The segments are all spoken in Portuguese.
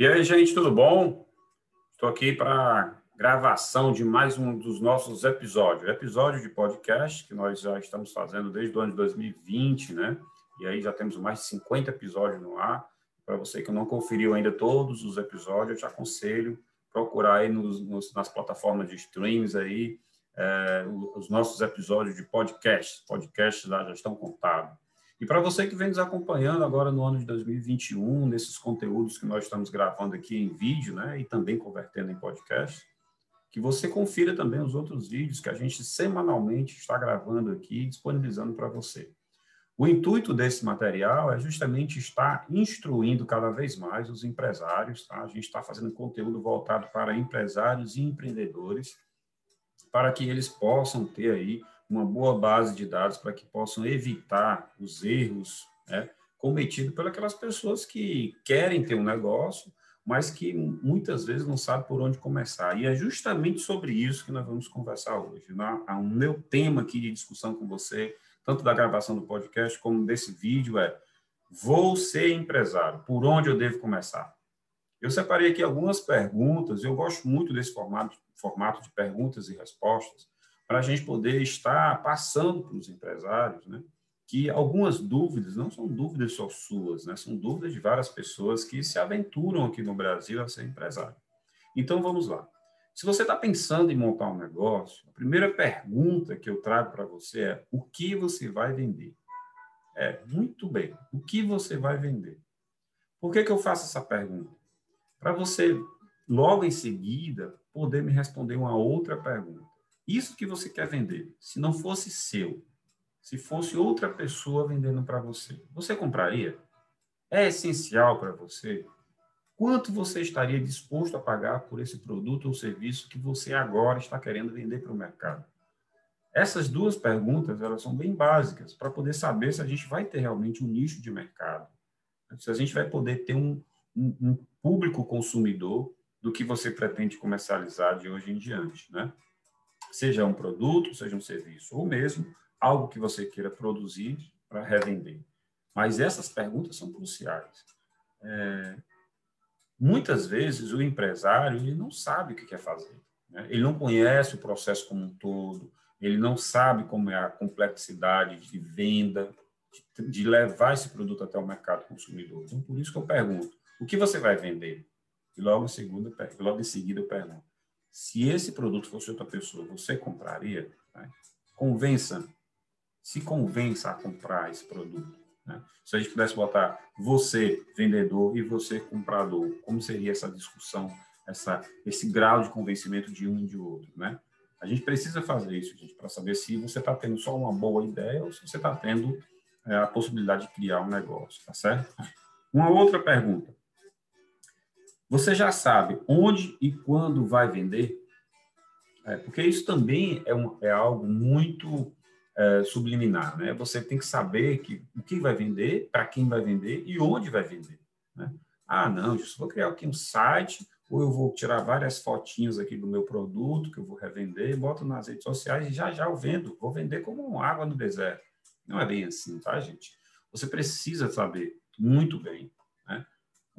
E aí, gente, tudo bom? Estou aqui para gravação de mais um dos nossos episódios. Episódio de podcast que nós já estamos fazendo desde o ano de 2020, né? E aí já temos mais de 50 episódios no ar. Para você que não conferiu ainda todos os episódios, eu te aconselho procurar aí nos, nos, nas plataformas de streams aí é, os nossos episódios de podcast. Podcasts lá já estão contados. E para você que vem nos acompanhando agora no ano de 2021, nesses conteúdos que nós estamos gravando aqui em vídeo, né, e também convertendo em podcast, que você confira também os outros vídeos que a gente semanalmente está gravando aqui e disponibilizando para você. O intuito desse material é justamente estar instruindo cada vez mais os empresários, tá? A gente está fazendo conteúdo voltado para empresários e empreendedores, para que eles possam ter aí uma boa base de dados para que possam evitar os erros né, cometidos pelas pessoas que querem ter um negócio, mas que muitas vezes não sabem por onde começar. E é justamente sobre isso que nós vamos conversar hoje. Né? O meu tema aqui de discussão com você, tanto da gravação do podcast como desse vídeo, é Vou ser empresário, por onde eu devo começar? Eu separei aqui algumas perguntas, eu gosto muito desse formato, formato de perguntas e respostas, para a gente poder estar passando para os empresários, né? que algumas dúvidas não são dúvidas só suas, né? são dúvidas de várias pessoas que se aventuram aqui no Brasil a ser empresário. Então, vamos lá. Se você está pensando em montar um negócio, a primeira pergunta que eu trago para você é o que você vai vender? É, muito bem, o que você vai vender? Por que, que eu faço essa pergunta? Para você, logo em seguida, poder me responder uma outra pergunta. Isso que você quer vender, se não fosse seu, se fosse outra pessoa vendendo para você, você compraria? É essencial para você? Quanto você estaria disposto a pagar por esse produto ou serviço que você agora está querendo vender para o mercado? Essas duas perguntas, elas são bem básicas para poder saber se a gente vai ter realmente um nicho de mercado, se a gente vai poder ter um, um, um público consumidor do que você pretende comercializar de hoje em diante, né? Seja um produto, seja um serviço, ou mesmo algo que você queira produzir para revender. Mas essas perguntas são cruciais. É, muitas vezes o empresário ele não sabe o que quer fazer. Né? Ele não conhece o processo como um todo, ele não sabe como é a complexidade de venda, de, de levar esse produto até o mercado consumidor. Então, por isso que eu pergunto, o que você vai vender? E logo em, seguida, logo em seguida eu pergunto, se esse produto fosse outra pessoa, você compraria? Né? Convença, se convença a comprar esse produto. Né? Se a gente pudesse botar você, vendedor, e você, comprador, como seria essa discussão, essa, esse grau de convencimento de um e de outro? Né? A gente precisa fazer isso, gente, para saber se você está tendo só uma boa ideia ou se você está tendo é, a possibilidade de criar um negócio, tá certo? Uma outra pergunta. Você já sabe onde e quando vai vender? É, porque isso também é, um, é algo muito é, subliminar, né? Você tem que saber que, o que vai vender, para quem vai vender e onde vai vender. Né? Ah, não, vou criar aqui um site, ou eu vou tirar várias fotinhos aqui do meu produto que eu vou revender, boto nas redes sociais e já já eu vendo. Vou vender como água no deserto. Não é bem assim, tá, gente? Você precisa saber muito bem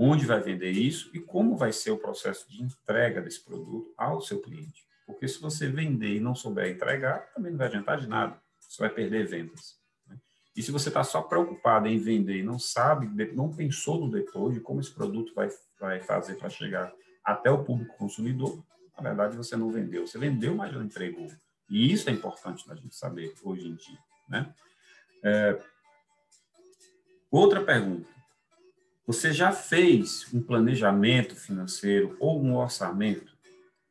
onde vai vender isso e como vai ser o processo de entrega desse produto ao seu cliente. Porque se você vender e não souber entregar, também não vai adiantar de nada. Você vai perder vendas. Né? E se você está só preocupado em vender e não sabe, não pensou no depois de como esse produto vai, vai fazer para chegar até o público consumidor, na verdade você não vendeu. Você vendeu, mas não entregou. E isso é importante a gente saber hoje em dia. Né? É... Outra pergunta. Você já fez um planejamento financeiro ou um orçamento?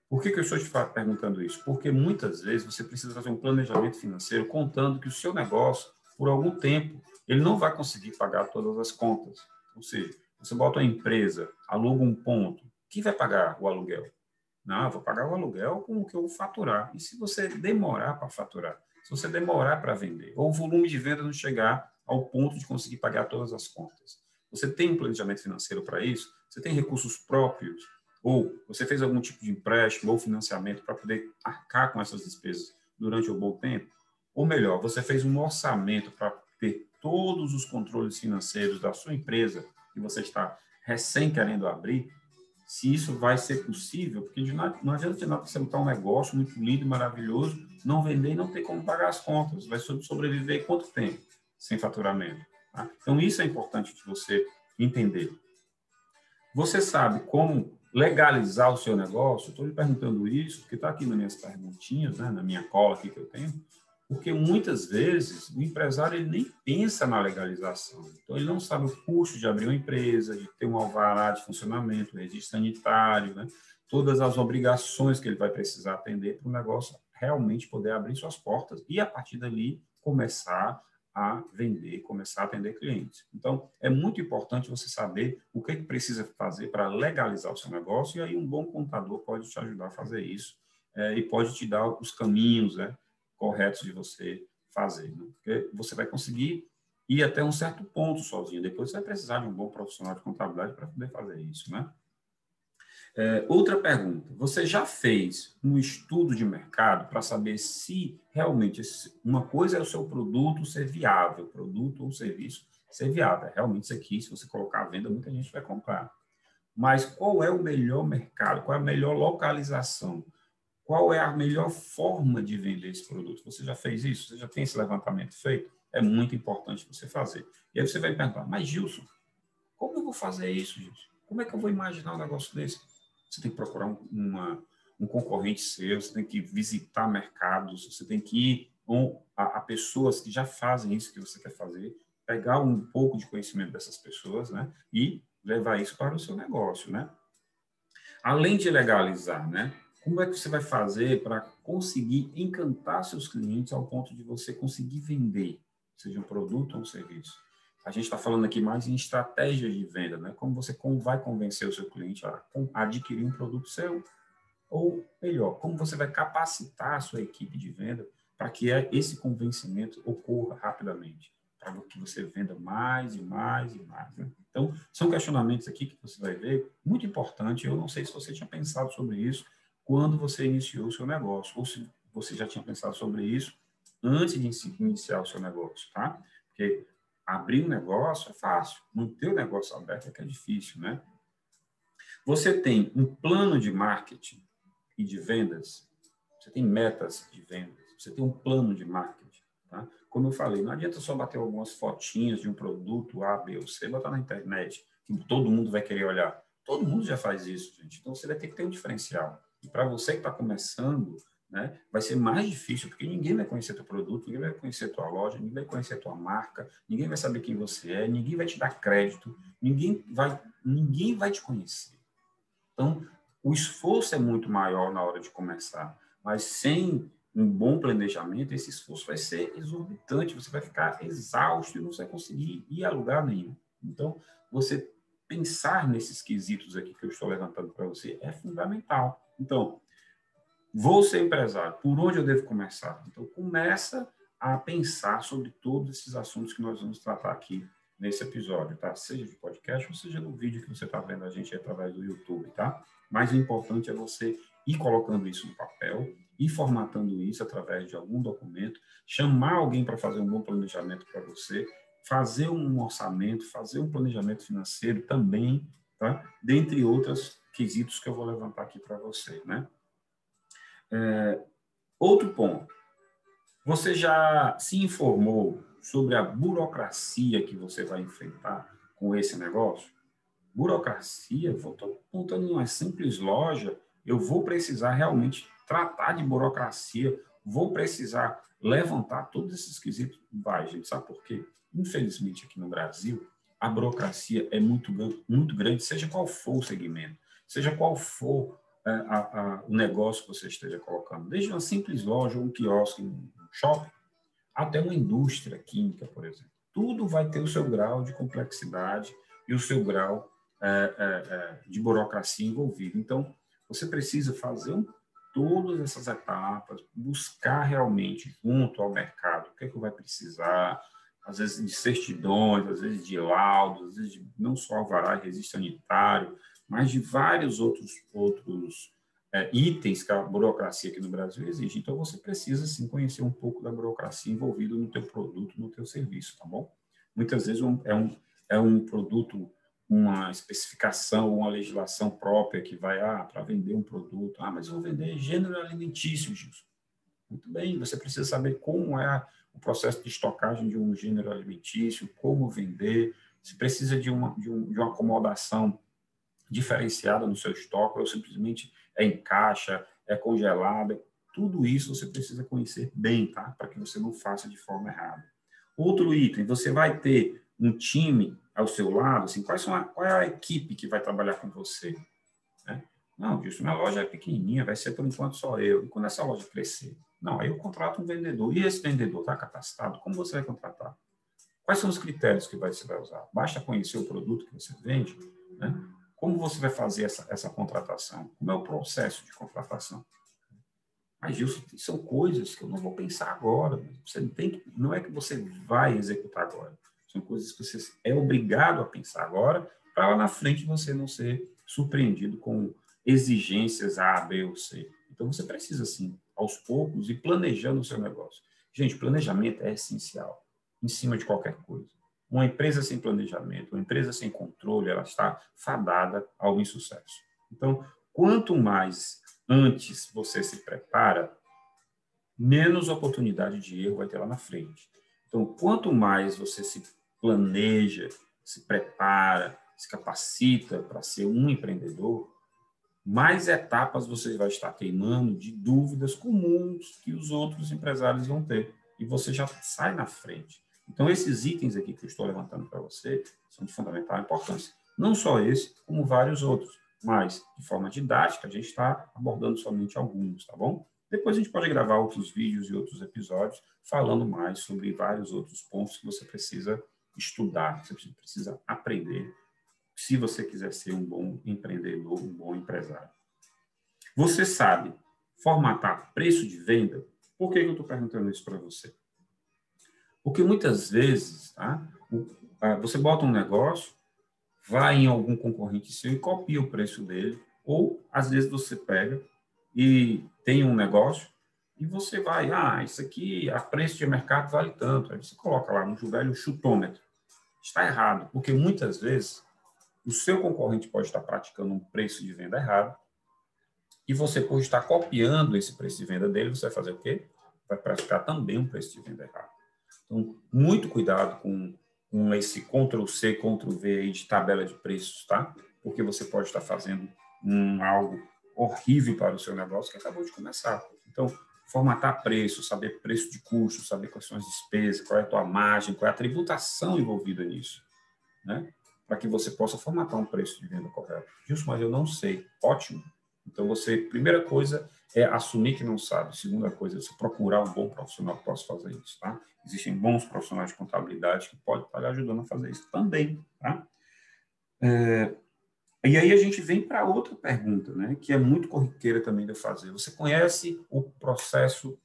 Por que, que eu estou te perguntando isso? Porque muitas vezes você precisa fazer um planejamento financeiro contando que o seu negócio, por algum tempo, ele não vai conseguir pagar todas as contas. Ou seja, você bota uma empresa, aluga um ponto, quem vai pagar o aluguel? Não, vou pagar o aluguel com o que eu faturar. E se você demorar para faturar? Se você demorar para vender, ou o volume de venda não chegar ao ponto de conseguir pagar todas as contas? Você tem um planejamento financeiro para isso? Você tem recursos próprios? Ou você fez algum tipo de empréstimo ou financiamento para poder arcar com essas despesas durante um bom tempo? Ou melhor, você fez um orçamento para ter todos os controles financeiros da sua empresa que você está recém querendo abrir se isso vai ser possível, porque não adianta de nada você montar um negócio muito lindo e maravilhoso, não vender e não ter como pagar as contas. Vai sobreviver quanto tempo sem faturamento? Tá? Então, isso é importante de você entender. Você sabe como legalizar o seu negócio? Estou lhe perguntando isso, porque está aqui nas minhas perguntinhas, né, na minha cola aqui que eu tenho, porque muitas vezes o empresário ele nem pensa na legalização. Então, ele não sabe o custo de abrir uma empresa, de ter um alvará de funcionamento, registro sanitário, né? todas as obrigações que ele vai precisar atender para o negócio realmente poder abrir suas portas e, a partir dali, começar a vender, começar a atender clientes. Então, é muito importante você saber o que, é que precisa fazer para legalizar o seu negócio, e aí um bom contador pode te ajudar a fazer isso é, e pode te dar os caminhos né, corretos de você fazer. Né? Porque você vai conseguir ir até um certo ponto sozinho, depois você vai precisar de um bom profissional de contabilidade para poder fazer isso. Né? É, outra pergunta: você já fez um estudo de mercado para saber se realmente uma coisa é o seu produto ser viável, produto ou serviço ser viável? Realmente isso aqui, se você colocar à venda, muita gente vai comprar. Mas qual é o melhor mercado? Qual é a melhor localização? Qual é a melhor forma de vender esse produto? Você já fez isso? Você já tem esse levantamento feito? É muito importante você fazer. E aí você vai perguntar, mas Gilson, como eu vou fazer isso? Como é que eu vou imaginar um negócio desse? Você tem que procurar um, uma, um concorrente seu, você tem que visitar mercados, você tem que ir a, a, pessoas que já fazem isso que você quer fazer, pegar um pouco de conhecimento dessas pessoas, né, e levar isso para o seu negócio, né. Além de legalizar, né, como é que você vai fazer para conseguir encantar seus clientes ao ponto de você conseguir vender, seja um produto ou um serviço? A gente está falando aqui mais em estratégias de venda, né? Como você vai convencer o seu cliente a adquirir um produto seu, ou melhor, como você vai capacitar a sua equipe de venda para que esse convencimento ocorra rapidamente, para que você venda mais e mais e mais. Né? Então, são questionamentos aqui que você vai ver, muito importante. Eu não sei se você tinha pensado sobre isso quando você iniciou o seu negócio, ou se você já tinha pensado sobre isso antes de iniciar o seu negócio, tá? Porque abrir um negócio é fácil, manter o negócio aberto é que é difícil, né? Você tem um plano de marketing e de vendas, você tem metas de vendas, você tem um plano de marketing, tá? Como eu falei, não adianta só bater algumas fotinhas de um produto A, B ou C, botar na internet, que todo mundo vai querer olhar. Todo mundo já faz isso, gente. Então você vai ter que ter um diferencial. E para você que está começando, né? Vai ser mais difícil, porque ninguém vai conhecer teu produto, ninguém vai conhecer tua loja, ninguém vai conhecer tua marca, ninguém vai saber quem você é, ninguém vai te dar crédito, ninguém vai, ninguém vai te conhecer. Então, o esforço é muito maior na hora de começar, mas sem um bom planejamento, esse esforço vai ser exorbitante, você vai ficar exausto e não vai conseguir ir a lugar nenhum. Então, você pensar nesses quesitos aqui que eu estou levantando para você é fundamental. Então, Vou ser empresário, por onde eu devo começar? Então, começa a pensar sobre todos esses assuntos que nós vamos tratar aqui nesse episódio, tá? Seja de podcast ou seja no vídeo que você está vendo a gente através do YouTube, tá? Mas o importante é você ir colocando isso no papel, ir formatando isso através de algum documento, chamar alguém para fazer um bom planejamento para você, fazer um orçamento, fazer um planejamento financeiro também, tá? Dentre outros quesitos que eu vou levantar aqui para você, né? É, outro ponto. Você já se informou sobre a burocracia que você vai enfrentar com esse negócio? Burocracia, vou montando uma simples loja, eu vou precisar realmente tratar de burocracia, vou precisar levantar todos esses quesitos. Vai, gente, sabe por quê? Infelizmente, aqui no Brasil, a burocracia é muito, muito grande, seja qual for o segmento, seja qual for a, a, o negócio que você esteja colocando, desde uma simples loja, um quiosque, um shopping, até uma indústria química, por exemplo. Tudo vai ter o seu grau de complexidade e o seu grau é, é, é de burocracia envolvido. Então, você precisa fazer um, todas essas etapas, buscar realmente junto ao mercado o que é que vai precisar, às vezes de certidões, às vezes de laudos, às vezes de, não só alvará e registro sanitário, mas de vários outros, outros é, itens que a burocracia aqui no Brasil exige. Então, você precisa, sim, conhecer um pouco da burocracia envolvida no teu produto, no teu serviço, tá bom? Muitas vezes é, um, é um produto uma especificação, uma legislação própria que vai ah, para vender um produto. Ah, mas eu vou vender gênero alimentício, Gilson. Muito bem, você precisa saber como é o processo de estocagem de um gênero alimentício, como vender, se precisa de uma, de, um, de uma acomodação diferenciada no seu estoque, ou simplesmente é em caixa, é congelada. Tudo isso você precisa conhecer bem, tá? Para que você não faça de forma errada. Outro item, você vai ter um time ao seu lado, assim, quais são a, qual é a equipe que vai trabalhar com você? Né? Não, Gilson, minha loja é pequenininha, vai ser por enquanto só eu. E quando essa loja crescer? Não, aí eu contrato um vendedor. E esse vendedor está capacitado? Como você vai contratar? Quais são os critérios que você vai usar? Basta conhecer o produto que você vende? Né? Como você vai fazer essa, essa contratação? Como é o processo de contratação? Mas, Gilson, são coisas que eu não vou pensar agora. Você não, tem que, não é que você vai executar agora. São coisas que você é obrigado a pensar agora, para lá na frente você não ser surpreendido com exigências A, B ou C. Então, você precisa, sim, aos poucos, ir planejando o seu negócio. Gente, planejamento é essencial, em cima de qualquer coisa. Uma empresa sem planejamento, uma empresa sem controle, ela está fadada ao insucesso. Então, quanto mais antes você se prepara, menos oportunidade de erro vai ter lá na frente. Então, quanto mais você se planeja, se prepara, se capacita para ser um empreendedor, mais etapas você vai estar queimando de dúvidas comuns que os outros empresários vão ter. E você já sai na frente. Então, esses itens aqui que eu estou levantando para você são de fundamental importância. Não só esse, como vários outros. Mas, de forma didática, a gente está abordando somente alguns, tá bom? Depois a gente pode gravar outros vídeos e outros episódios falando mais sobre vários outros pontos que você precisa estudar, que você precisa aprender, se você quiser ser um bom empreendedor, um bom empresário. Você sabe formatar preço de venda? Por que eu estou perguntando isso para você? Porque muitas vezes, tá, você bota um negócio, vai em algum concorrente seu e copia o preço dele, ou às vezes você pega e tem um negócio e você vai, ah, isso aqui a preço de mercado vale tanto. Aí você coloca lá no velho chutômetro. Está errado, porque muitas vezes o seu concorrente pode estar praticando um preço de venda errado e você, por estar copiando esse preço de venda dele, você vai fazer o quê? Vai praticar também um preço de venda errado. Então, muito cuidado com, com esse Ctrl-C, Ctrl-V de tabela de preços, tá? Porque você pode estar fazendo um, algo horrível para o seu negócio que acabou de começar. Então, formatar preço, saber preço de custo, saber quais são as despesas, qual é a tua margem, qual é a tributação envolvida nisso, né? Para que você possa formatar um preço de venda correto. Isso, mas eu não sei. Ótimo. Então, você, primeira coisa é assumir que não sabe. Segunda coisa é você procurar um bom profissional que possa fazer isso, tá? Existem bons profissionais de contabilidade que podem estar lhe ajudando a fazer isso também, tá? É, e aí a gente vem para outra pergunta, né, que é muito corriqueira também de fazer. Você conhece o processo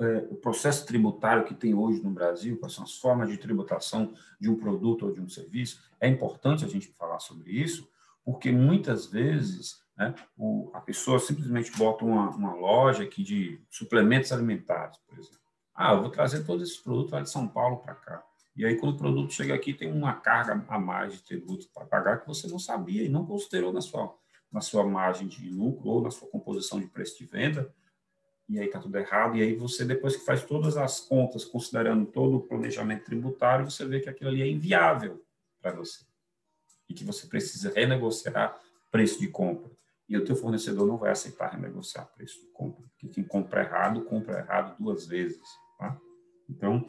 é, o processo tributário que tem hoje no Brasil, quais são as formas de tributação de um produto ou de um serviço? É importante a gente falar sobre isso, porque muitas vezes né, o, a pessoa simplesmente bota uma, uma loja aqui de suplementos alimentares, por exemplo. Ah, eu vou trazer todos esses produtos lá de São Paulo para cá. E aí, quando o produto chega aqui, tem uma carga a mais de tributo para pagar que você não sabia e não considerou na sua, na sua margem de lucro ou na sua composição de preço de venda. E aí está tudo errado. E aí você, depois que faz todas as contas, considerando todo o planejamento tributário, você vê que aquilo ali é inviável para você. E que você precisa renegociar preço de compra. E o teu fornecedor não vai aceitar renegociar preço de compra. Porque quem compra errado, compra errado duas vezes. Tá? Então,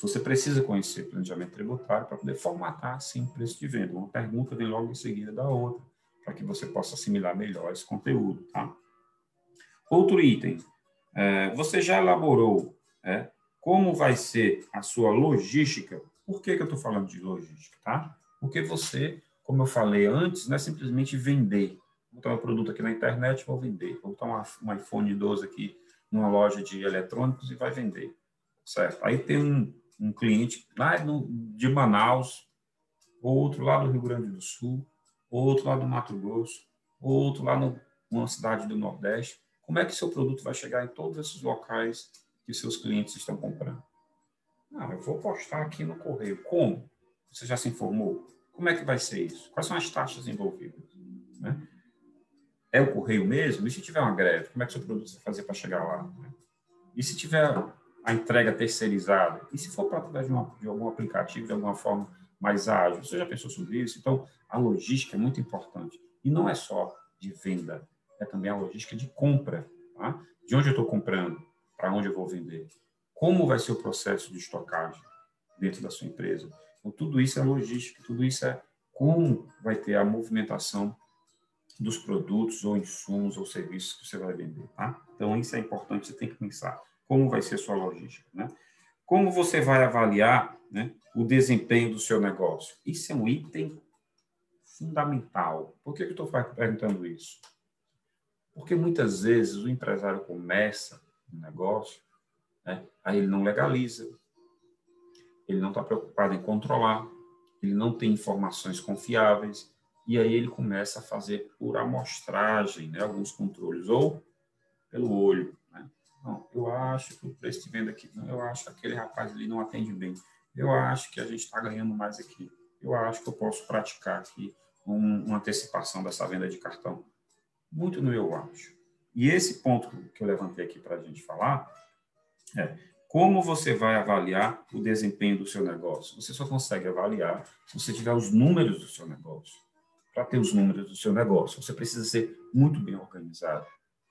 você precisa conhecer planejamento tributário para poder formatar, o preço de venda. Uma pergunta vem logo em seguida da outra, para que você possa assimilar melhor esse conteúdo. Tá? Outro item. É, você já elaborou é, como vai ser a sua logística? Por que, que eu estou falando de logística? Tá? Porque você, como eu falei antes, não é simplesmente vender. Vou botar um produto aqui na internet vou vender. Vou botar um iPhone 12 aqui numa loja de eletrônicos e vai vender. Certo? Aí tem um, um cliente lá no, de Manaus, outro lá do Rio Grande do Sul, outro lá do Mato Grosso, outro lá numa cidade do Nordeste. Como é que seu produto vai chegar em todos esses locais que seus clientes estão comprando? Não, eu vou postar aqui no correio. Como? Você já se informou? Como é que vai ser isso? Quais são as taxas envolvidas? Né? É o correio mesmo? E se tiver uma greve, como é que o seu produto vai fazer para chegar lá? Né? E se tiver a entrega terceirizada? E se for para através de, de algum aplicativo, de alguma forma mais ágil? Você já pensou sobre isso? Então, a logística é muito importante. E não é só de venda, é também a logística de compra. Tá? De onde eu estou comprando? Para onde eu vou vender? Como vai ser o processo de estocagem dentro da sua empresa? Então, tudo isso é logística, tudo isso é como vai ter a movimentação dos produtos ou insumos ou serviços que você vai vender, tá? Então, isso é importante, você tem que pensar como vai ser a sua logística, né? Como você vai avaliar né, o desempenho do seu negócio? Isso é um item fundamental. Por que eu estou perguntando isso? Porque muitas vezes o empresário começa um negócio, né, aí ele não legaliza, ele não está preocupado em controlar, ele não tem informações confiáveis, e aí ele começa a fazer por amostragem né, alguns controles, ou pelo olho. Né? Não, eu acho que o preço de venda aqui, não, eu acho que aquele rapaz ali não atende bem, eu acho que a gente está ganhando mais aqui, eu acho que eu posso praticar aqui um, uma antecipação dessa venda de cartão. Muito no eu acho. E esse ponto que eu levantei aqui para a gente falar é como você vai avaliar o desempenho do seu negócio? Você só consegue avaliar se você tiver os números do seu negócio. Para ter os números do seu negócio, você precisa ser muito bem organizado.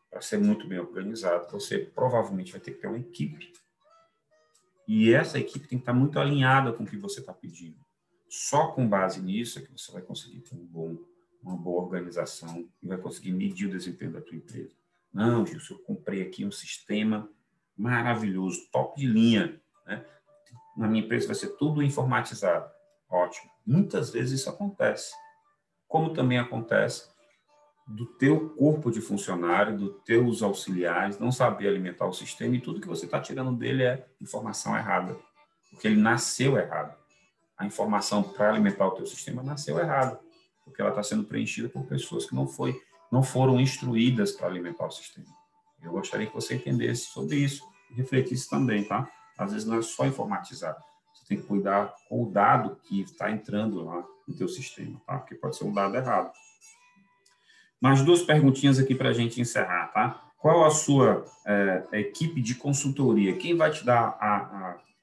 Para ser muito bem organizado, você provavelmente vai ter que ter uma equipe. E essa equipe tem que estar muito alinhada com o que você está pedindo. Só com base nisso é que você vai conseguir ter um bom, uma boa organização e vai conseguir medir o desempenho da tua empresa. Não, Gilson, eu comprei aqui um sistema maravilhoso, top de linha. Né? Na minha empresa vai ser tudo informatizado. Ótimo. Muitas vezes isso acontece. Como também acontece do teu corpo de funcionário, dos teus auxiliares, não saber alimentar o sistema e tudo que você está tirando dele é informação errada, porque ele nasceu errado. A informação para alimentar o teu sistema nasceu errada, porque ela está sendo preenchida por pessoas que não foi, não foram instruídas para alimentar o sistema. Eu gostaria que você entendesse sobre isso refletisse também, tá? Às vezes não é só informatizar. Você tem que cuidar com o dado que está entrando lá no teu sistema, tá? Porque pode ser um dado errado. Mais duas perguntinhas aqui para a gente encerrar, tá? Qual a sua é, equipe de consultoria? Quem vai te dar a,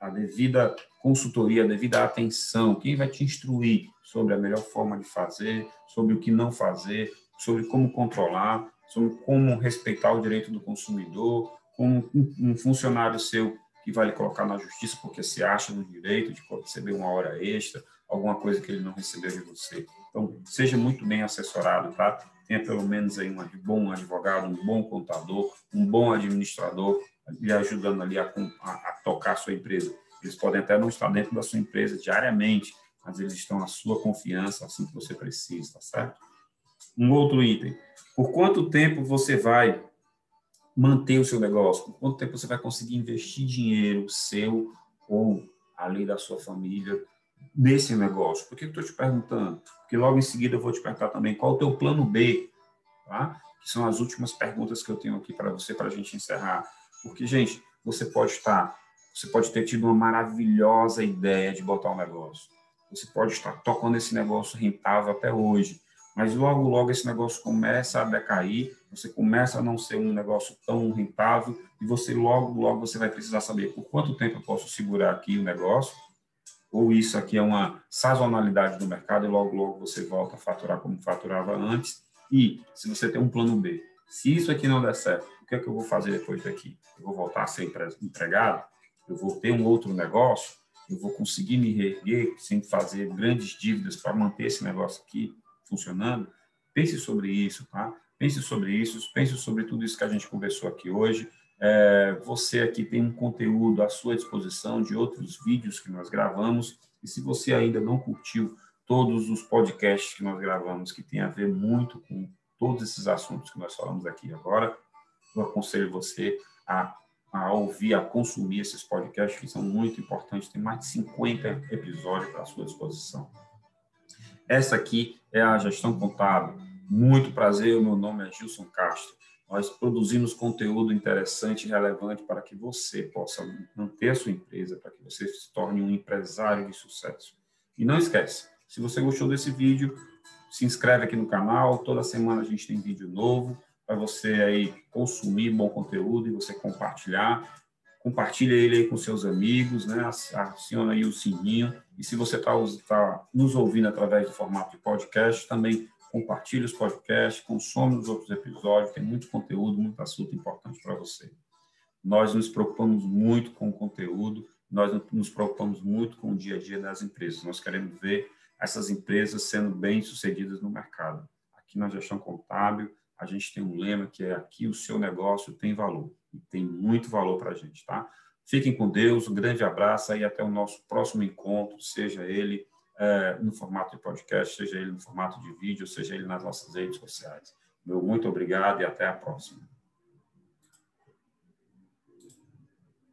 a, a devida consultoria, a devida atenção? Quem vai te instruir sobre a melhor forma de fazer, sobre o que não fazer, sobre como controlar, sobre como respeitar o direito do consumidor, como um funcionário seu que vai lhe colocar na justiça porque se acha no direito de receber uma hora extra, alguma coisa que ele não recebeu de você. Então, seja muito bem assessorado, tá? Tenha pelo menos aí um bom advogado, um bom contador, um bom administrador lhe ajudando ali a, a, a tocar a sua empresa. Eles podem até não estar dentro da sua empresa diariamente, mas eles estão à sua confiança assim que você precisa, tá certo? Um outro item. Por quanto tempo você vai manter o seu negócio? Por quanto tempo você vai conseguir investir dinheiro seu ou ali da sua família nesse negócio? Por que estou te perguntando? Porque logo em seguida eu vou te perguntar também qual o teu plano B, tá? Que são as últimas perguntas que eu tenho aqui para você para a gente encerrar. Porque, gente, você pode estar, você pode ter tido uma maravilhosa ideia de botar um negócio. Você pode estar tocando esse negócio rentável até hoje mas logo, logo esse negócio começa a decair, você começa a não ser um negócio tão rentável e você logo, logo você vai precisar saber por quanto tempo eu posso segurar aqui o negócio, ou isso aqui é uma sazonalidade do mercado e logo, logo você volta a faturar como faturava antes. E se você tem um plano B, se isso aqui não der certo, o que é que eu vou fazer depois daqui? Eu vou voltar a ser empregado? Eu vou ter um outro negócio? Eu vou conseguir me reerguer sem fazer grandes dívidas para manter esse negócio aqui? funcionando, pense sobre isso, tá? Pense sobre isso, pense sobre tudo isso que a gente conversou aqui hoje. É, você aqui tem um conteúdo à sua disposição de outros vídeos que nós gravamos. E se você ainda não curtiu todos os podcasts que nós gravamos, que tem a ver muito com todos esses assuntos que nós falamos aqui agora, eu aconselho você a, a ouvir, a consumir esses podcasts que são muito importantes. Tem mais de 50 episódios à sua disposição. Essa aqui é a Gestão Contábil. Muito prazer, meu nome é Gilson Castro. Nós produzimos conteúdo interessante e relevante para que você possa manter a sua empresa, para que você se torne um empresário de sucesso. E não esquece, Se você gostou desse vídeo, se inscreve aqui no canal. Toda semana a gente tem vídeo novo para você aí consumir bom conteúdo e você compartilhar. Compartilha ele aí com seus amigos, né? Aciona aí o sininho. E se você está tá nos ouvindo através do formato de podcast, também compartilhe os podcasts, consome os outros episódios, tem muito conteúdo, muito assunto importante para você. Nós nos preocupamos muito com o conteúdo, nós nos preocupamos muito com o dia a dia das empresas. Nós queremos ver essas empresas sendo bem-sucedidas no mercado. Aqui na gestão contábil, a gente tem um lema que é aqui o seu negócio tem valor, e tem muito valor para a gente, tá? Fiquem com Deus, um grande abraço e até o nosso próximo encontro, seja ele é, no formato de podcast, seja ele no formato de vídeo, seja ele nas nossas redes sociais. Meu muito obrigado e até a próxima.